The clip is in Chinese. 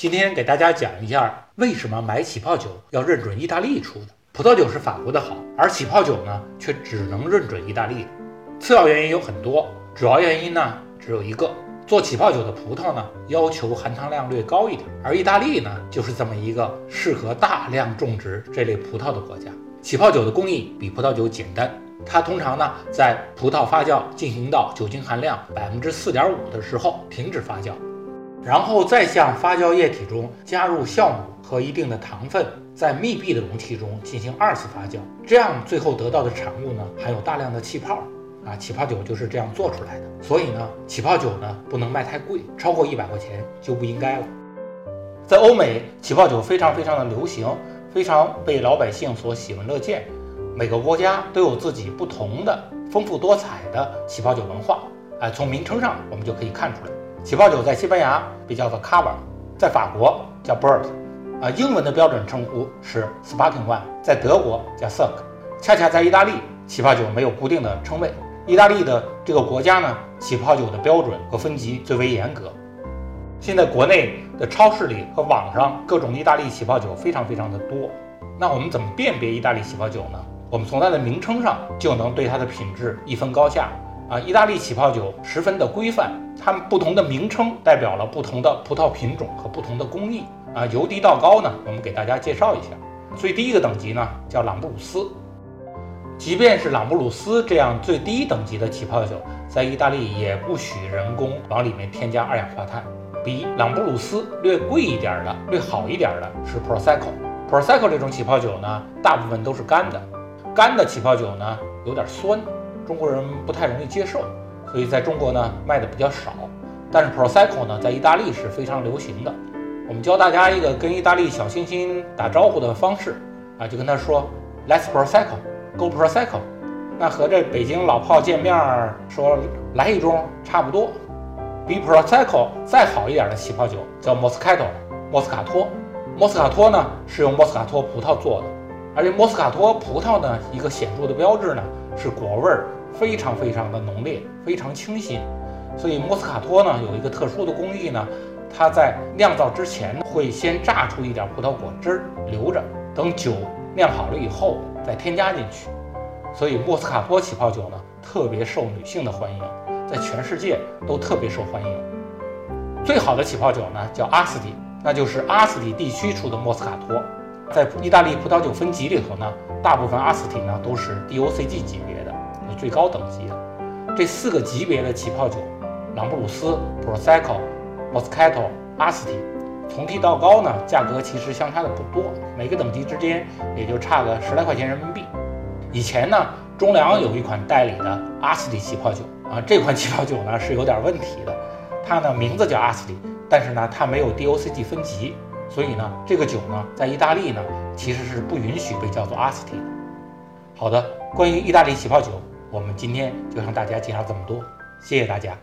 今天给大家讲一下为什么买起泡酒要认准意大利出的。葡萄酒是法国的好，而起泡酒呢却只能认准意大利的。次要原因有很多，主要原因呢只有一个：做起泡酒的葡萄呢要求含糖量略高一点，而意大利呢就是这么一个适合大量种植这类葡萄的国家。起泡酒的工艺比葡萄酒简单，它通常呢在葡萄发酵进行到酒精含量百分之四点五的时候停止发酵。然后再向发酵液体中加入酵母和一定的糖分，在密闭的容器中进行二次发酵，这样最后得到的产物呢含有大量的气泡，啊，起泡酒就是这样做出来的。所以呢，起泡酒呢不能卖太贵，超过一百块钱就不应该了。在欧美，起泡酒非常非常的流行，非常被老百姓所喜闻乐见。每个国家都有自己不同的丰富多彩的起泡酒文化，哎，从名称上我们就可以看出来。起泡酒在西班牙被叫做 cava，在法国叫 bird，啊，英文的标准称呼是 sparkling wine，在德国叫 s i r k 恰恰在意大利，起泡酒没有固定的称谓。意大利的这个国家呢，起泡酒的标准和分级最为严格。现在国内的超市里和网上各种意大利起泡酒非常非常的多。那我们怎么辨别意大利起泡酒呢？我们从它的名称上就能对它的品质一分高下。啊，意大利起泡酒十分的规范，它们不同的名称代表了不同的葡萄品种和不同的工艺。啊，由低到高呢，我们给大家介绍一下。最低一个等级呢叫朗布鲁斯，即便是朗布鲁斯这样最低等级的起泡酒，在意大利也不许人工往里面添加二氧化碳。比朗布鲁斯略贵一点的、略好一点的是 Prosecco。Prosecco 这种起泡酒呢，大部分都是干的，干的起泡酒呢有点酸。中国人不太容易接受，所以在中国呢卖的比较少。但是 Prosecco 呢在意大利是非常流行的。我们教大家一个跟意大利小清新打招呼的方式啊，就跟他说 Let's Prosecco，Go Prosecco。那和这北京老炮见面说来一盅差不多。比 Prosecco 再好一点的起泡酒叫 Moscato，莫斯卡托。莫斯卡托呢是用莫斯卡托葡萄做的，而且莫斯卡托葡萄呢一个显著的标志呢是果味儿。非常非常的浓烈，非常清新，所以莫斯卡托呢有一个特殊的工艺呢，它在酿造之前会先榨出一点葡萄果汁留着，等酒酿好了以后再添加进去。所以莫斯卡托起泡酒呢特别受女性的欢迎，在全世界都特别受欢迎。最好的起泡酒呢叫阿斯蒂，那就是阿斯蒂地区出的莫斯卡托。在意大利葡萄酒分级里头呢，大部分阿斯蒂呢都是 DOCG 级别最高等级这四个级别的起泡酒，朗布鲁斯、Prosecco、Moscato、a s t i 从低到高呢，价格其实相差的不多，每个等级之间也就差个十来块钱人民币。以前呢，中粮有一款代理的 a s t i 起泡酒啊，这款起泡酒呢是有点问题的，它呢名字叫 a s t i 但是呢它没有 DOCG 分级，所以呢这个酒呢在意大利呢其实是不允许被叫做 a s t i 的。好的，关于意大利起泡酒。我们今天就向大家介绍这么多，谢谢大家。